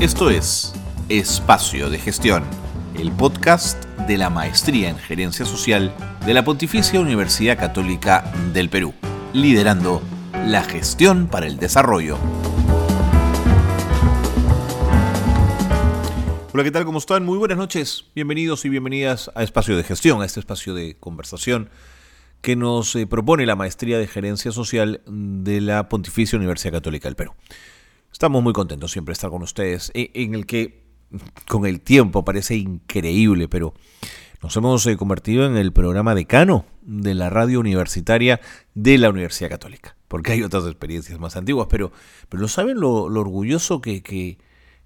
Esto es Espacio de Gestión, el podcast de la Maestría en Gerencia Social de la Pontificia Universidad Católica del Perú, liderando la gestión para el desarrollo. Hola, ¿qué tal? ¿Cómo están? Muy buenas noches. Bienvenidos y bienvenidas a Espacio de Gestión, a este espacio de conversación que nos eh, propone la Maestría de Gerencia Social de la Pontificia Universidad Católica del Perú. Estamos muy contentos siempre de estar con ustedes, e, en el que con el tiempo parece increíble, pero nos hemos eh, convertido en el programa decano de la radio universitaria de la Universidad Católica, porque hay otras experiencias más antiguas, pero, pero ¿no saben lo, orgulloso que, que,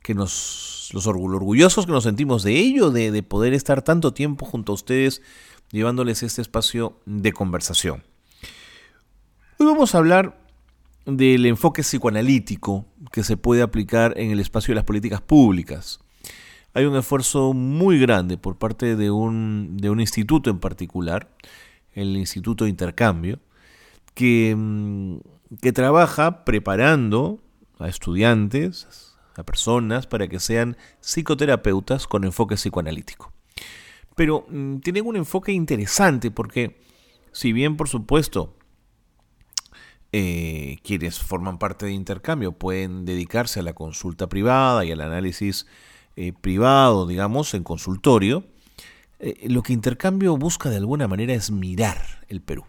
que nos, los orgullosos que nos sentimos de ello, de, de poder estar tanto tiempo junto a ustedes, llevándoles este espacio de conversación? Hoy vamos a hablar del enfoque psicoanalítico que se puede aplicar en el espacio de las políticas públicas. Hay un esfuerzo muy grande por parte de un, de un instituto en particular, el Instituto de Intercambio, que, mm, que trabaja preparando a estudiantes, a personas, para que sean psicoterapeutas con enfoque psicoanalítico. Pero mm, tienen un enfoque interesante porque, si bien por supuesto eh, quienes forman parte de intercambio pueden dedicarse a la consulta privada y al análisis eh, privado, digamos, en consultorio, eh, lo que intercambio busca de alguna manera es mirar el Perú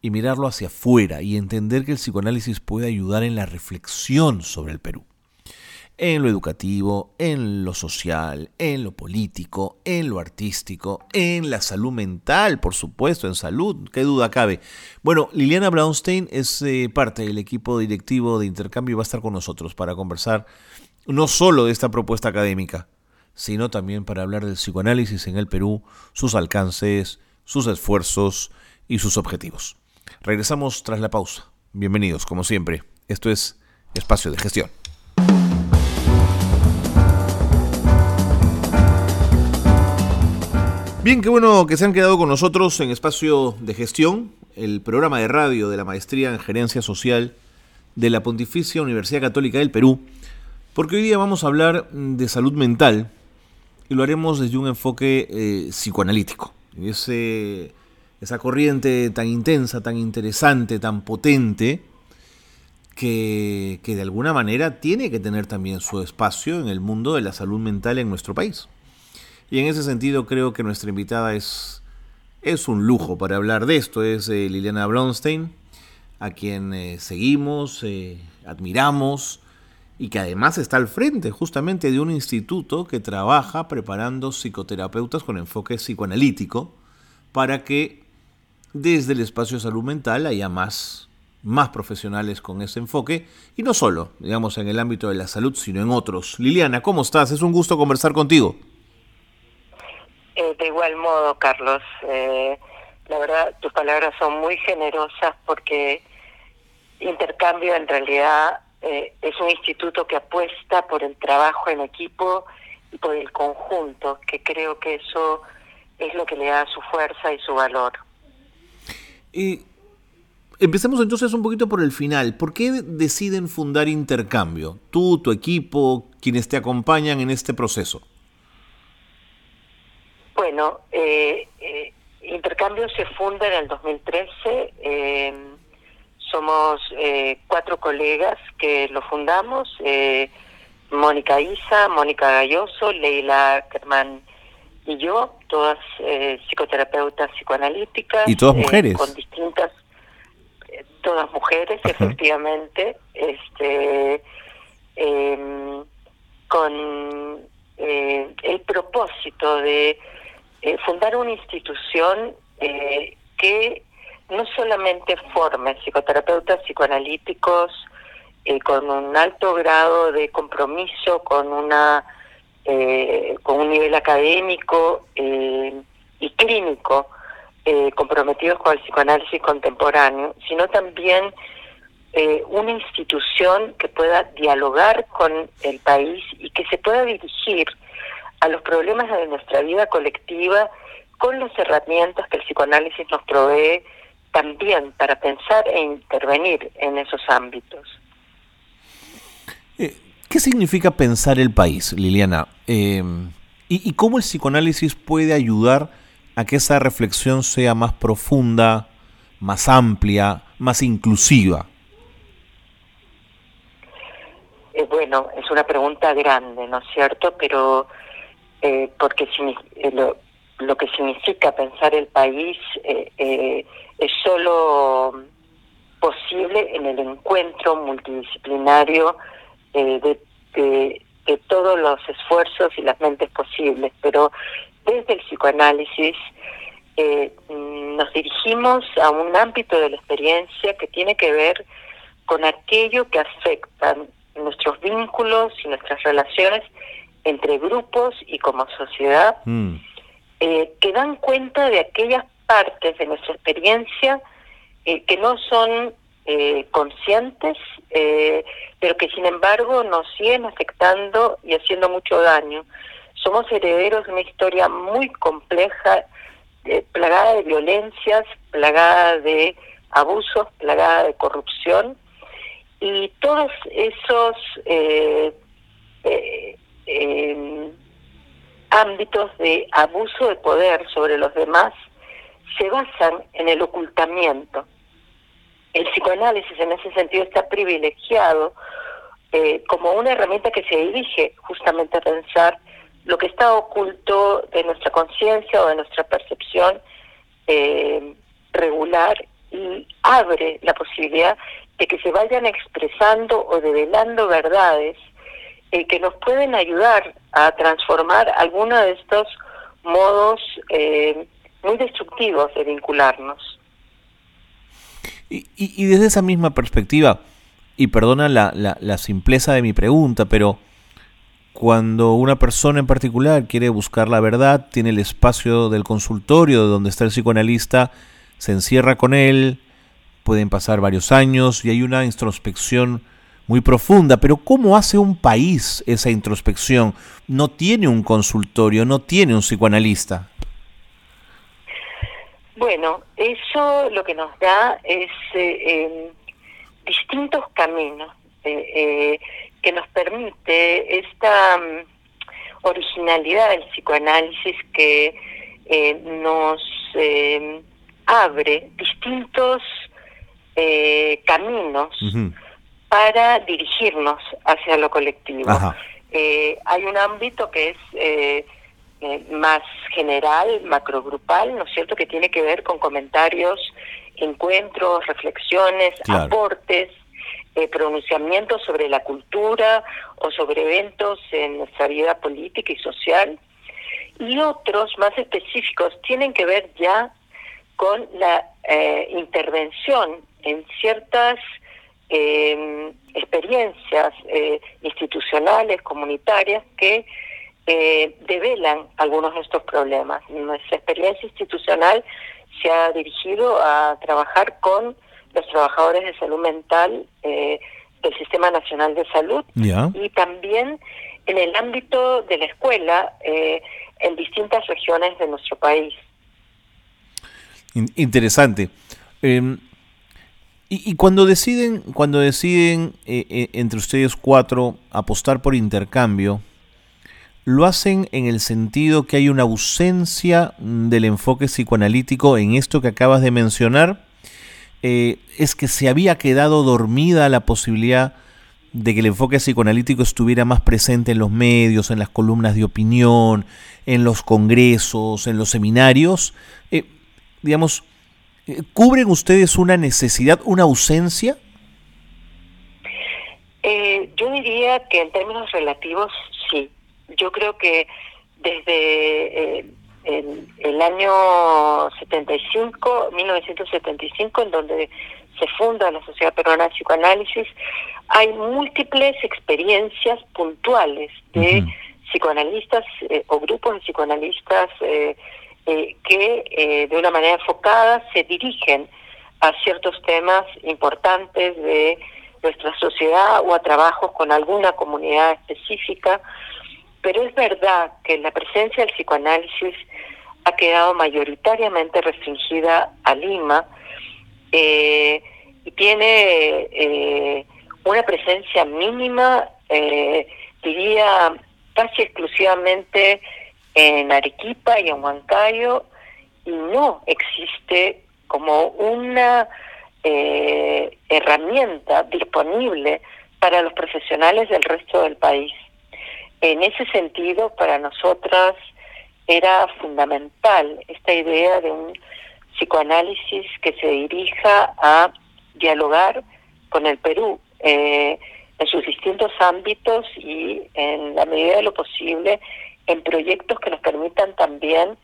y mirarlo hacia afuera y entender que el psicoanálisis puede ayudar en la reflexión sobre el Perú en lo educativo, en lo social, en lo político, en lo artístico, en la salud mental, por supuesto, en salud, qué duda cabe. Bueno, Liliana Brownstein es eh, parte del equipo directivo de intercambio y va a estar con nosotros para conversar no solo de esta propuesta académica, sino también para hablar del psicoanálisis en el Perú, sus alcances, sus esfuerzos y sus objetivos. Regresamos tras la pausa. Bienvenidos, como siempre. Esto es Espacio de Gestión. Bien, qué bueno que se han quedado con nosotros en Espacio de Gestión, el programa de radio de la Maestría en Gerencia Social de la Pontificia Universidad Católica del Perú, porque hoy día vamos a hablar de salud mental y lo haremos desde un enfoque eh, psicoanalítico. Esa corriente tan intensa, tan interesante, tan potente, que de alguna manera tiene que tener también su espacio en el mundo de la salud mental en nuestro país. Y en ese sentido creo que nuestra invitada es, es un lujo para hablar de esto. Es eh, Liliana Blonstein, a quien eh, seguimos, eh, admiramos y que además está al frente justamente de un instituto que trabaja preparando psicoterapeutas con enfoque psicoanalítico para que desde el espacio de salud mental haya más, más profesionales con ese enfoque y no solo, digamos, en el ámbito de la salud, sino en otros. Liliana, ¿cómo estás? Es un gusto conversar contigo. Eh, de igual modo, Carlos, eh, la verdad tus palabras son muy generosas porque Intercambio en realidad eh, es un instituto que apuesta por el trabajo en equipo y por el conjunto, que creo que eso es lo que le da su fuerza y su valor. Y empecemos entonces un poquito por el final. ¿Por qué deciden fundar Intercambio? Tú, tu equipo, quienes te acompañan en este proceso. Bueno, eh, eh, Intercambio se funda en el 2013. Em, somos eh, cuatro colegas que lo fundamos. Eh, Mónica Isa, Mónica Galloso, Leila Kerman y yo, todas psicoterapeutas psicoanalíticas. Y todas mujeres. Con distintas, todas mujeres, efectivamente. Este, con el propósito de eh, fundar una institución eh, que no solamente forme psicoterapeutas psicoanalíticos eh, con un alto grado de compromiso, con una con un nivel académico y clínico comprometidos con el psicoanálisis contemporáneo, sino también una institución que pueda dialogar con el país y que se pueda dirigir a los problemas de nuestra vida colectiva con las herramientas que el psicoanálisis nos provee también para pensar e intervenir en esos ámbitos. Eh, ¿Qué significa pensar el país, Liliana? Em, y, cómo el psicoanálisis puede ayudar a que esa reflexión sea más profunda, más amplia, más inclusiva? Eh, bueno, es una pregunta grande, ¿no es cierto? Pero eh, porque eh, lo, que significa pensar el país es solo posible en el encuentro multidisciplinario de, todos los esfuerzos y las mentes posibles, pero desde el psicoanálisis nos dirigimos a un ámbito de la experiencia que tiene que ver con aquello que afecta nuestros vínculos y nuestras relaciones entre grupos y como sociedad, mm. eh, que dan cuenta de aquellas partes de nuestra experiencia eh, que no son eh, conscientes, pero que sin embargo nos siguen afectando y haciendo mucho daño. Somos herederos de una historia muy compleja, plagada de violencias, plagada de abusos, plagada de corrupción, y todos esos eh, eh, em, ámbitos de abuso de poder sobre los demás se basan en el ocultamiento. El psicoanálisis en ese sentido está privilegiado eh, como una herramienta que se dirige justamente a pensar lo que está oculto de nuestra conciencia o de nuestra percepción regular y abre la posibilidad de que se vayan expresando o develando verdades eh, que nos pueden ayudar a transformar alguno de estos modos eh, muy destructivos de vincularnos. Y, desde esa misma perspectiva, y perdona la, la simpleza de mi pregunta, pero cuando una persona en particular quiere buscar la verdad, tiene el espacio del consultorio donde está el psicoanalista, se encierra con él, pueden pasar varios años y hay una introspección muy profunda, pero ¿cómo hace un país esa introspección? No tiene un consultorio, no tiene un psicoanalista. Bueno, eso lo que nos da es eh, em, distintos caminos eh, eh, que nos permite esta mm, originalidad del psicoanálisis que nos em, abre distintos eh, caminos para dirigirnos hacia lo colectivo. Eh, hay un ámbito que es eh, eh, más general, macrogrupal, ¿no es cierto?, que tiene que ver con comentarios, encuentros, reflexiones, aportes, pronunciamientos sobre la cultura o sobre eventos en nuestra vida política y social. Y otros más específicos tienen que ver ya con la intervención en ciertas em, experiencias eh, institucionales, comunitarias, que eh, develan algunos de estos problemas. Nuestra experiencia institucional se ha dirigido a trabajar con los trabajadores de salud mental eh, del Sistema Nacional de Salud y también en el ámbito de la escuela en distintas regiones de nuestro país. Interesante. Em, y, cuando deciden, cuando deciden eh, eh, entre ustedes cuatro apostar por intercambio, lo hacen en el sentido que hay una ausencia del enfoque psicoanalítico en esto que acabas de mencionar. Eh, es que se había quedado dormida la posibilidad de que el enfoque psicoanalítico estuviera más presente en los medios, en las columnas de opinión, en los congresos, en los seminarios. digamos, ¿Cubren ustedes una necesidad, una ausencia? Eh, yo diría que en términos relativos sí. Yo creo que desde eh, el, año 75, 1975, en donde se funda la Sociedad Peruana de Psicoanálisis, hay múltiples experiencias puntuales de psicoanalistas eh, o grupos de psicoanalistas eh, eh, que eh, de una manera enfocada se dirigen a ciertos temas importantes de nuestra sociedad o a trabajos con alguna comunidad específica, pero es verdad que la presencia del psicoanálisis ha quedado mayoritariamente restringida a Lima eh, y tiene una presencia mínima eh, diría casi exclusivamente en Arequipa y en Huancayo, y no existe como una eh, herramienta disponible para los profesionales del resto del país. En ese sentido, para nosotras era fundamental esta idea de un psicoanálisis que se dirija a dialogar con el Perú eh, en sus distintos ámbitos y en la medida de lo posible en proyectos que nos permitan también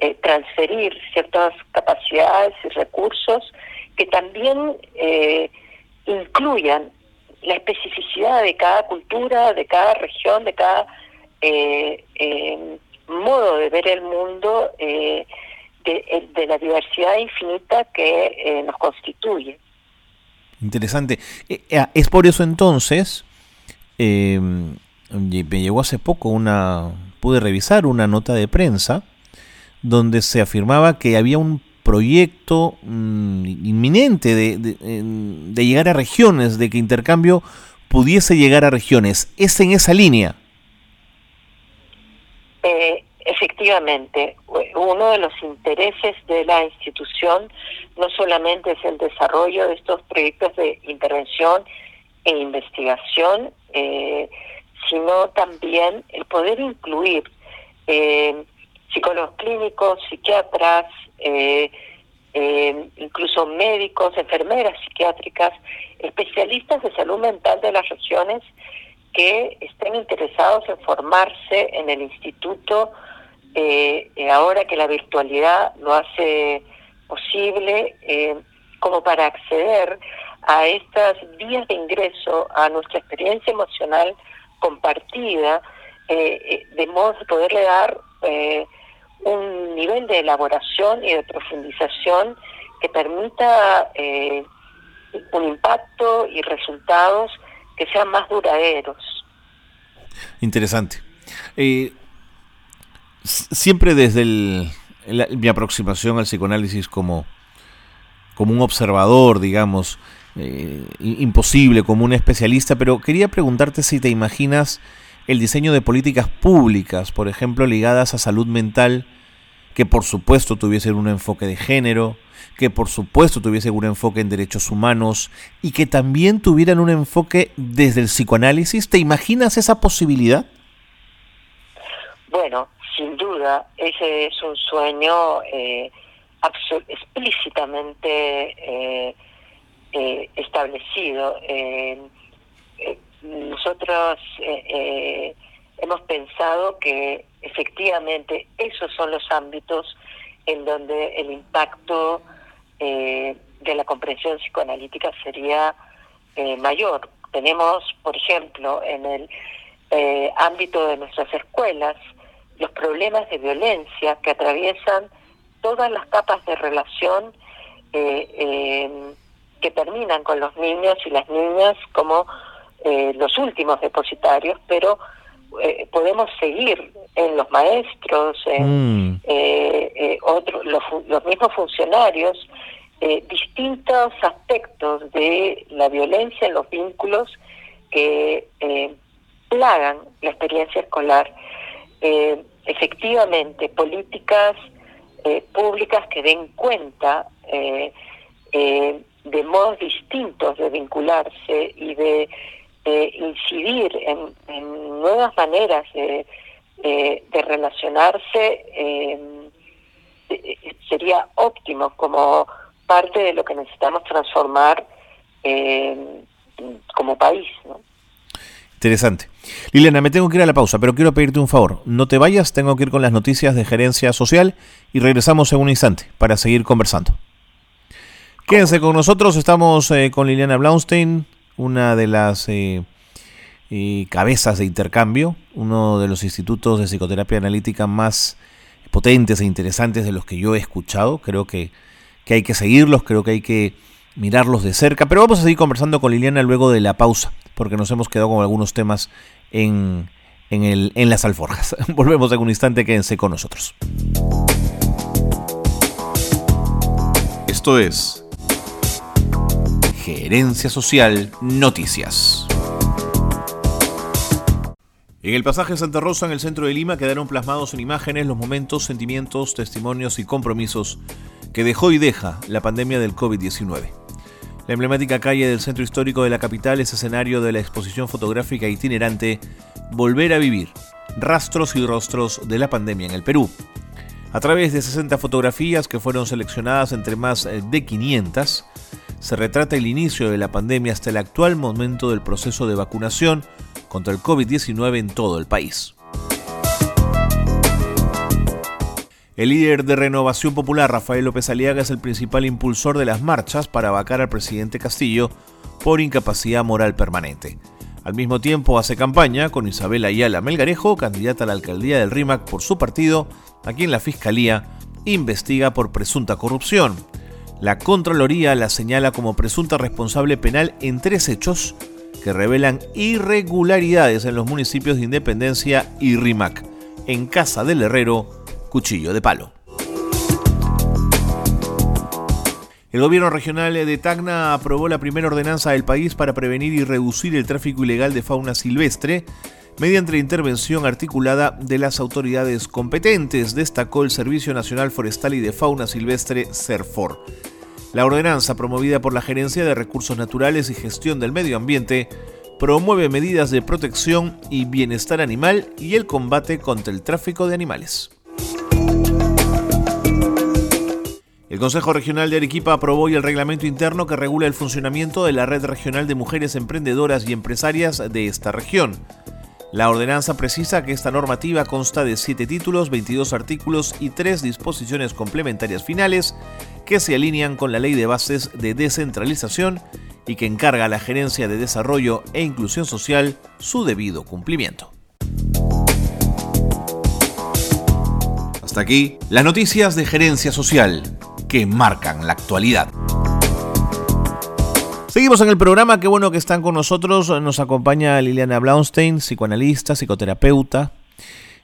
eh, transferir ciertas capacidades y recursos que también eh, incluyan la especificidad de cada cultura, de cada región, de cada eh, modo de ver el mundo, de, de, la diversidad infinita que nos constituye. Interesante. Es por eso entonces, me llegó hace poco una, pude revisar una nota de prensa donde se afirmaba que había un proyecto mm, inminente de, llegar a regiones, de que intercambio pudiese llegar a regiones. ¿Es en esa línea? Eh, efectivamente, uno de los intereses de la institución no solamente es el desarrollo de estos proyectos de intervención e investigación, eh, sino también el poder incluir eh, psicólogos clínicos, psiquiatras, eh, eh, incluso médicos, enfermeras psiquiátricas, especialistas de salud mental de las regiones que estén interesados en formarse en el instituto, ahora que la virtualidad lo hace posible, como para acceder a estas vías de ingreso a nuestra experiencia emocional compartida, de modo de poderle dar un nivel de elaboración y de profundización que permita eh, un impacto y resultados que sean más duraderos. Interesante. Eh, siempre desde mi aproximación al psicoanálisis como, como un observador, digamos, eh, imposible, como un especialista, pero quería preguntarte si te imaginas el diseño de políticas públicas, por ejemplo, ligadas a salud mental, que por supuesto tuviesen un enfoque de género, que por supuesto tuviesen un enfoque en derechos humanos y que también tuvieran un enfoque desde el psicoanálisis. ¿Te imaginas esa posibilidad? Bueno, sin duda, ese es un sueño eh, explícitamente eh, eh, establecido nosotros eh, eh, hemos pensado que efectivamente esos son los ámbitos en donde el impacto eh, de la comprensión psicoanalítica sería mayor. Tenemos, por ejemplo, en el ámbito de nuestras escuelas, los problemas de violencia que atraviesan todas las capas de relación que terminan con los niños y las niñas como eh, los últimos depositarios, pero eh, podemos seguir en los maestros, en mm. eh, otros, los, mismos funcionarios, distintos aspectos de la violencia en los vínculos que plagan la experiencia escolar. efectivamente, políticas públicas que den cuenta de modos distintos de vincularse y de incidir en, nuevas maneras de, relacionarse em, sería óptimo como parte de lo que necesitamos transformar em, como país. Interesante. Liliana, me tengo que ir a la pausa, pero quiero pedirte un favor. No te vayas, tengo que ir con las noticias de gerencia social y regresamos en un instante para seguir conversando. Quédense con nosotros, estamos eh, con Liliana Blaunstein, una de las eh, cabezas de intercambio, uno de los institutos de psicoterapia analítica más potentes e interesantes de los que yo he escuchado. Creo que, hay que seguirlos, creo que hay que mirarlos de cerca. Pero vamos a seguir conversando con Liliana luego de la pausa, porque nos hemos quedado con algunos temas en, en, el, en las alforjas. Volvemos en un instante, quédense con nosotros. Esto es Gerencia Social Noticias. En el pasaje Santa Rosa, en el centro de Lima, quedaron plasmados en imágenes los momentos, sentimientos, testimonios y compromisos que dejó y deja la pandemia del COVID-19. La emblemática calle del centro histórico de la capital es escenario de la exposición fotográfica itinerante Volver a vivir, rastros y rostros de la pandemia en el Perú. A través de 60 fotografías que fueron seleccionadas entre más de 500, se retrata el inicio de la pandemia hasta el actual momento del proceso de vacunación contra el COVID-19 en todo el país. El líder de Renovación Popular, Rafael López Aliaga, es el principal impulsor de las marchas para vacar al presidente Castillo por incapacidad moral permanente. Al mismo tiempo hace campaña con Isabel Ayala Melgarejo, candidata a la alcaldía del RIMAC por su partido, a quien la Fiscalía investiga por presunta corrupción. La Contraloría la señala como presunta responsable penal en tres hechos que revelan irregularidades en los municipios de Independencia y Rimac, en Casa del Herrero, Cuchillo de Palo. El gobierno regional de Tacna aprobó la primera ordenanza del país para prevenir y reducir el tráfico ilegal de fauna silvestre mediante la intervención articulada de las autoridades competentes, destacó el Servicio Nacional Forestal y de Fauna Silvestre, CERFOR. La ordenanza, promovida por la Gerencia de Recursos Naturales y Gestión del Medio Ambiente, promueve medidas de protección y bienestar animal y el combate contra el tráfico de animales. El Consejo Regional de Arequipa aprobó hoy el reglamento interno que regula el funcionamiento de la Red Regional de Mujeres Emprendedoras y Empresarias de esta región. La ordenanza precisa que esta normativa consta de 7 títulos, 22 artículos y 3 disposiciones complementarias finales que se alinean con la Ley de Bases de Descentralización y que encarga a la Gerencia de Desarrollo e Inclusión Social su debido cumplimiento. Hasta aquí las noticias de Gerencia Social que marcan la actualidad. Seguimos en el programa, qué bueno que están con nosotros. Nos acompaña Liliana Blaunstein, psicoanalista, psicoterapeuta,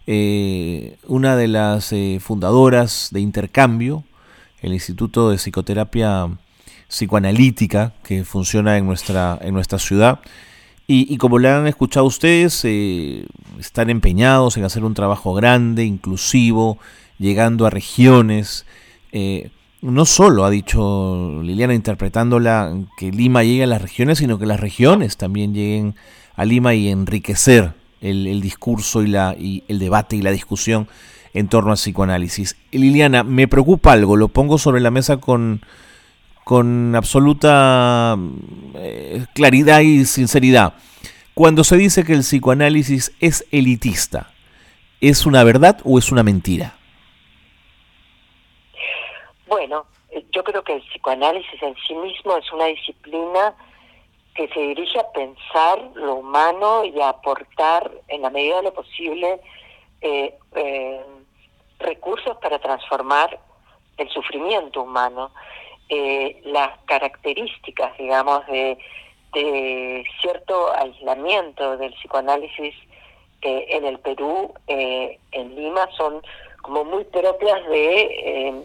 eh, una de las eh, fundadoras de Intercambio, el Instituto de Psicoterapia Psicoanalítica que funciona en nuestra, en nuestra ciudad. Y, como le han escuchado ustedes, eh, están empeñados en hacer un trabajo grande, inclusivo, llegando a regiones no solo ha dicho Liliana interpretándola que Lima llegue a las regiones, sino que las regiones también lleguen a Lima y enriquecer el, discurso y, la, y el debate y la discusión en torno al psicoanálisis. Liliana, me preocupa algo, lo pongo sobre la mesa con, con absoluta eh, claridad y sinceridad. Cuando se dice que el psicoanálisis es elitista, ¿es una verdad o es una mentira? Bueno, eh, yo creo que el psicoanálisis en sí mismo es una disciplina que se dirige a pensar lo humano y a aportar en la medida de lo posible eh, eh, recursos para transformar el sufrimiento humano. las características, digamos, de, cierto aislamiento del psicoanálisis en el Perú, en Lima, son como muy propias de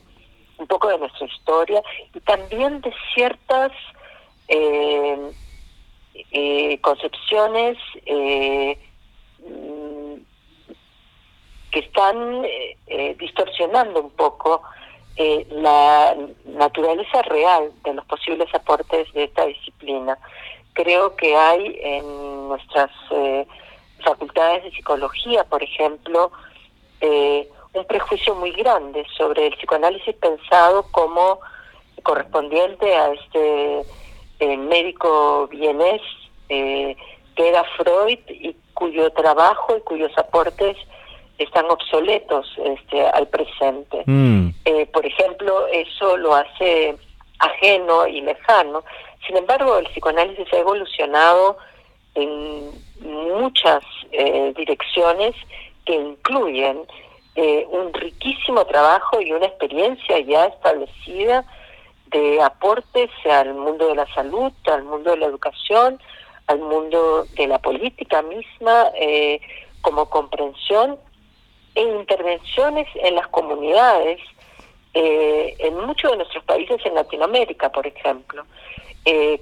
un poco de nuestra historia y también de ciertas eh, eh, concepciones eh, mm, que están distorsionando un poco la naturaleza real de los posibles aportes de esta disciplina. Creo que hay en nuestras facultades de psicología, por ejemplo, un prejuicio muy grande sobre el psicoanálisis pensado como correspondiente a este eh, médico vienés eh, que era Freud y cuyo trabajo y cuyos aportes están obsoletos este, al presente. Mm. Eh, por ejemplo, eso lo hace ajeno y lejano. Sin embargo, el psicoanálisis ha evolucionado en muchas direcciones que incluyen eh, un riquísimo trabajo y una experiencia ya establecida de aportes al mundo de la salud, al mundo de la educación, al mundo de la política misma, eh, como comprensión e intervenciones en las comunidades, eh, en muchos de nuestros países en Latinoamérica, por ejemplo.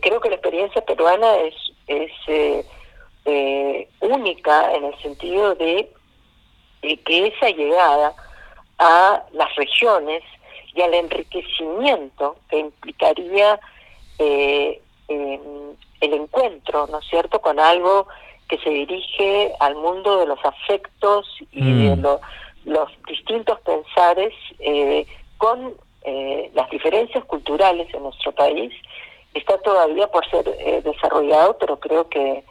creo que la experiencia peruana es, es eh, única en el sentido de, que esa llegada a las regiones y al enriquecimiento que implicaría eh, el encuentro, ¿no es cierto?, con algo que se dirige al mundo de los afectos y de mm. los distintos pensares eh, con eh, las diferencias culturales en nuestro país, está todavía por ser eh, desarrollado, pero creo que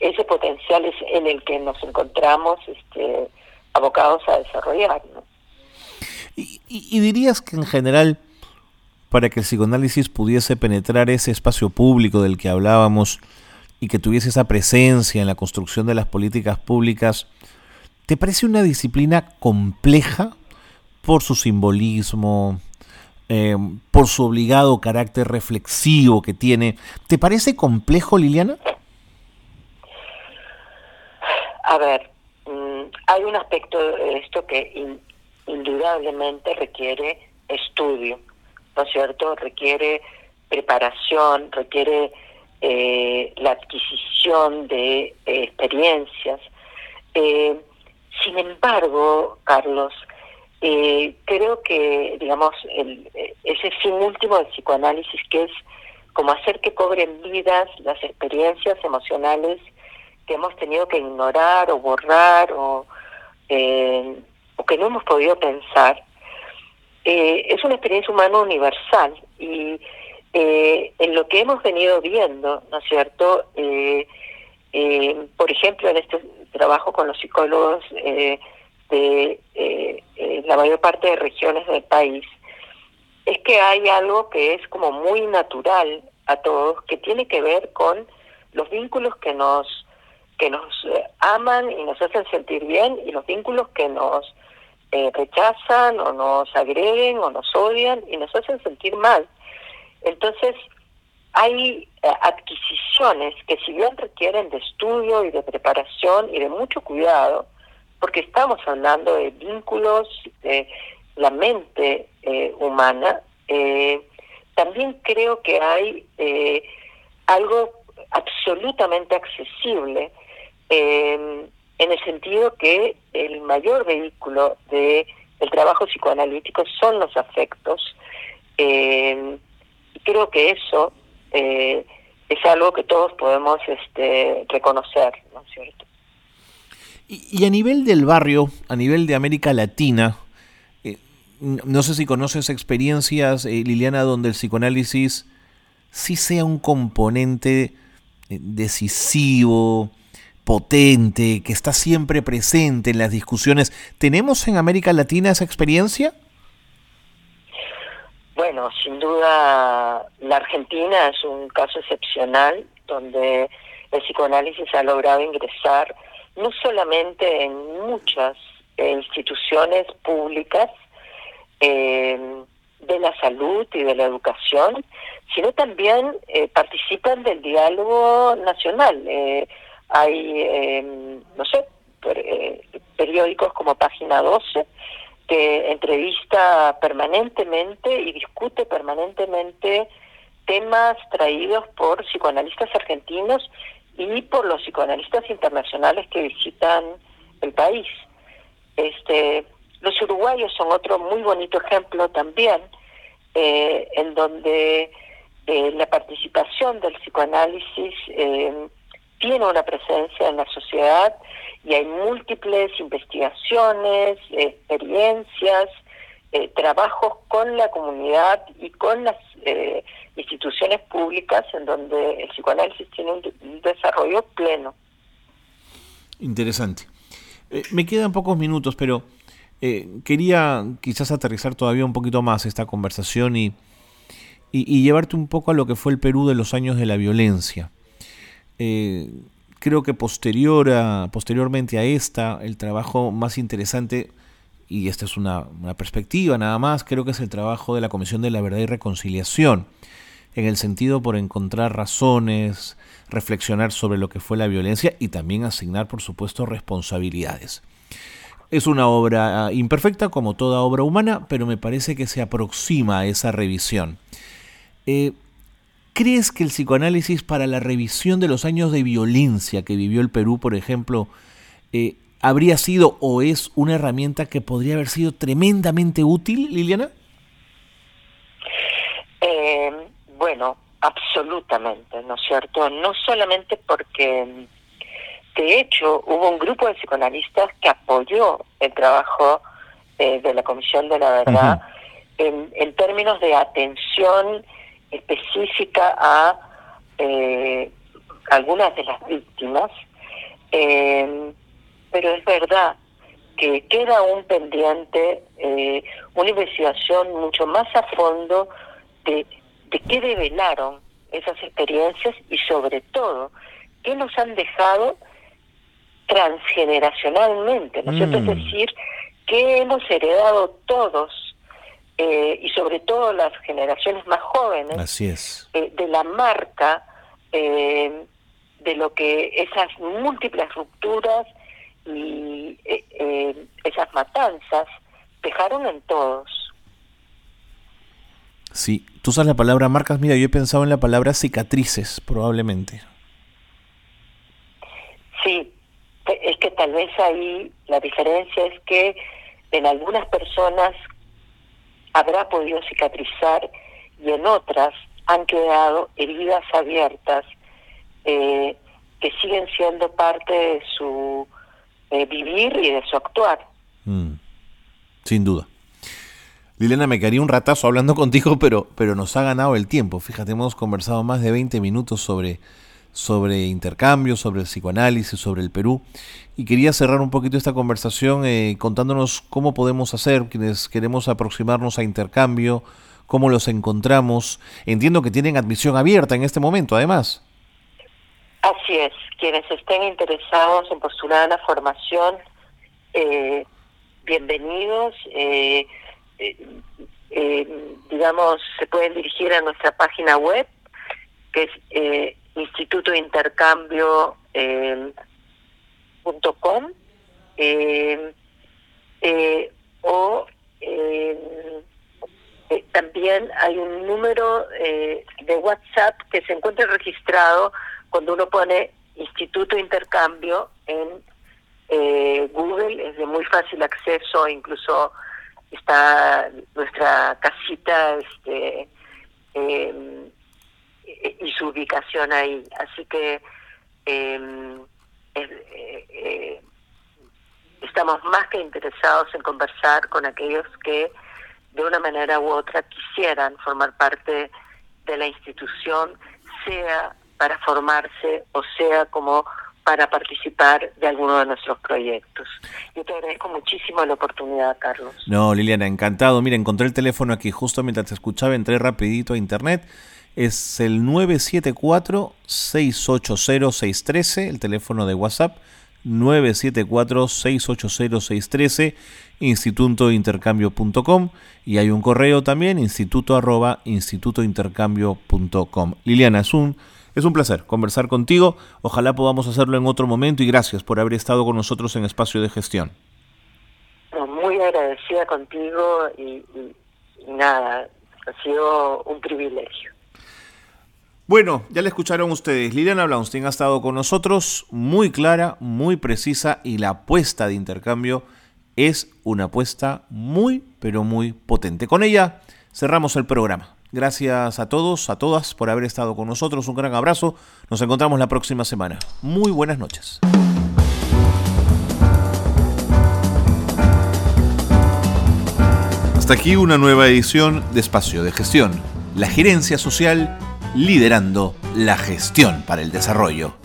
ese potencial es en el que nos encontramos este, abocados a desarrollar. y dirías que en general para que el psicoanálisis pudiese penetrar ese espacio público del que hablábamos y que tuviese esa presencia en la construcción de las políticas públicas, ¿te parece una disciplina compleja por su simbolismo, eh, por su obligado carácter reflexivo que tiene? ¿Te parece complejo, Liliana? A ver, mm, hay un aspecto de esto que indudablemente requiere estudio ¿no es cierto? Requiere preparación, requiere eh, la adquisición de eh, experiencias. Eh, sin embargo, Carlos, creo que, digamos, el, ese fin último del psicoanálisis, que es como hacer que cobren vidas las experiencias emocionales que hemos tenido que ignorar o borrar o, o que no hemos podido pensar, eh, es una experiencia humana universal y eh, en lo que hemos venido viendo, ¿no es cierto? Eh, por ejemplo, en este trabajo con los psicólogos de la mayor parte de regiones del país, es que hay algo que es como muy natural a todos, que tiene que ver con los vínculos que nos que nos aman y nos hacen sentir bien y los vínculos que nos eh, rechazan o nos agreden o nos odian y nos hacen sentir mal. Entonces, hay eh, adquisiciones que si bien requieren de estudio y de preparación y de mucho cuidado, porque estamos hablando de vínculos de la mente eh, humana, también creo que hay algo absolutamente accesible en el sentido que el mayor vehículo de el trabajo psicoanalítico son los afectos. Eh, creo que eso eh, es algo que todos podemos este, reconocer, ¿no es cierto? Y, a nivel del barrio, a nivel de América Latina, eh, no sé si conoces experiencias, Liliana, donde el psicoanálisis sí sea un componente decisivo, potente, que está siempre presente en las discusiones. ¿Tenemos en América Latina esa experiencia? Bueno, sin duda la Argentina es un caso excepcional donde el psicoanálisis ha logrado ingresar no solamente en muchas instituciones públicas eh, de la salud y de la educación, sino también eh, participan del diálogo nacional. Eh, hay, eh, no sé, eh, periódicos como Página 12, que entrevista permanentemente y discute permanentemente temas traídos por psicoanalistas argentinos y por los psicoanalistas internacionales que visitan el país. Este, los uruguayos son otro muy bonito ejemplo también, eh, en donde la participación del psicoanálisis tiene una presencia en la sociedad y hay múltiples investigaciones, experiencias, eh, trabajos con la comunidad y con las eh, instituciones públicas en donde el psicoanálisis tiene un, desarrollo pleno. Interesante. Eh, me quedan pocos minutos, pero quería quizás aterrizar todavía un poquito más esta conversación y, y llevarte un poco a lo que fue el Perú de los años de la violencia. Eh, creo que posterior a, posteriormente a esta, el trabajo más interesante, y esta es una, perspectiva nada más, creo que es el trabajo de la Comisión de la Verdad y Reconciliación, en el sentido por encontrar razones, reflexionar sobre lo que fue la violencia y también asignar, por supuesto, responsabilidades. Es una obra ah, imperfecta, como toda obra humana, pero me parece que se aproxima a esa revisión. Eh, ¿crees que el psicoanálisis para la revisión de los años de violencia que vivió el Perú, por ejemplo, eh, habría sido o es una herramienta que podría haber sido tremendamente útil, Liliana? Eh, bueno, absolutamente, ¿no es cierto? No solamente porque, de hecho, hubo un grupo de psicoanalistas que apoyó el trabajo eh, de la Comisión de la Verdad en, en, términos de atención específica a eh, algunas de las víctimas, eh, pero es verdad que queda un pendiente, eh, una investigación mucho más a fondo de, de qué develaron esas experiencias y sobre todo qué nos han dejado transgeneracionalmente, ¿no es cierto? Es mm. decir, qué hemos heredado todos eh, y sobre todo las generaciones más jóvenes Así es. Eh, de la marca eh, de lo que esas múltiples rupturas y esas matanzas dejaron en todos. Sí, tú usas la palabra marcas, mira, yo he pensado en la palabra cicatrices, probablemente. Sí, es que tal vez ahí la diferencia es que en algunas personas habrá podido cicatrizar y en otras han quedado heridas abiertas eh, que siguen siendo parte de su eh, vivir y de su actuar. Mm, sin duda. Liliana, me quedaría un ratazo hablando contigo, pero, pero nos ha ganado el tiempo. Fíjate, hemos conversado más de 20 minutos sobre, sobre intercambio, sobre el psicoanálisis, sobre el Perú. Y quería cerrar un poquito esta conversación eh, contándonos cómo podemos hacer, quienes queremos aproximarnos a intercambio, cómo los encontramos. Entiendo que tienen admisión abierta en este momento, además. Así es, quienes estén interesados en postular a la formación, eh, bienvenidos. Eh, digamos, se pueden dirigir a nuestra página web, que es Instituto Intercambio eh, eh, eh, o eh, también hay un número de WhatsApp que se encuentra registrado cuando uno pone Instituto Intercambio en Google, es de muy fácil acceso, incluso está nuestra casita este y su ubicación ahí. Así que em, eh, estamos más que interesados en conversar con aquellos que de una manera u otra quisieran formar parte de la institución, sea para formarse o sea como para participar de alguno de nuestros proyectos. Yo te agradezco muchísimo la oportunidad, Carlos. No, Liliana, encantado. Mira, encontré el teléfono aquí justo mientras te escuchaba, entré rapidito a internet es el 974-680-613, el teléfono de WhatsApp, 974-680-613, institutointercambio.com y hay un correo también, instituto arroba institutointercambio.com. Liliana, es un, es un placer conversar contigo, ojalá podamos hacerlo en otro momento y gracias por haber estado con nosotros en Espacio de Gestión. Muy agradecida contigo y nada, ha sido un privilegio. Bueno, ya le escucharon ustedes. Liliana Blaunstein ha estado con nosotros, muy clara, muy precisa y la apuesta de intercambio es una apuesta muy, pero muy potente. Con ella cerramos el programa. Gracias a todos, a todas por haber estado con nosotros. Un gran abrazo. Nos encontramos la próxima semana. Muy buenas noches. Hasta aquí una nueva edición de Espacio de Gestión. La gerencia social liderando la gestión para el desarrollo.